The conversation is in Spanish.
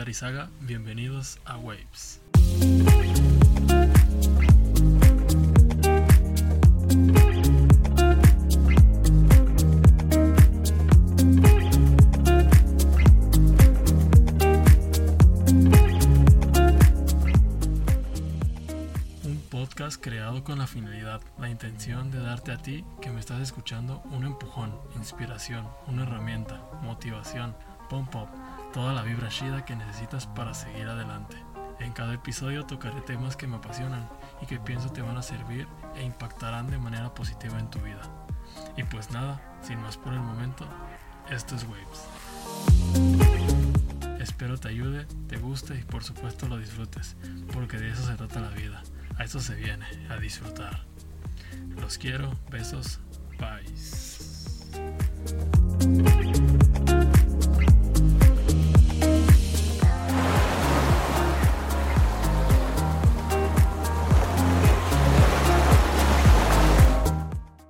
Arizaga, bienvenidos a Waves. Un podcast creado con la finalidad, la intención de darte a ti que me estás escuchando un empujón, inspiración, una herramienta, motivación, pump up, toda la vibra chida que necesitas para seguir adelante. En cada episodio tocaré temas que me apasionan y que pienso te van a servir e impactarán de manera positiva en tu vida. Y pues nada, sin más por el momento, esto es Waves. Espero te ayude, te guste y por supuesto lo disfrutes, porque de eso se trata la vida. A eso se viene, a disfrutar. Los quiero, besos.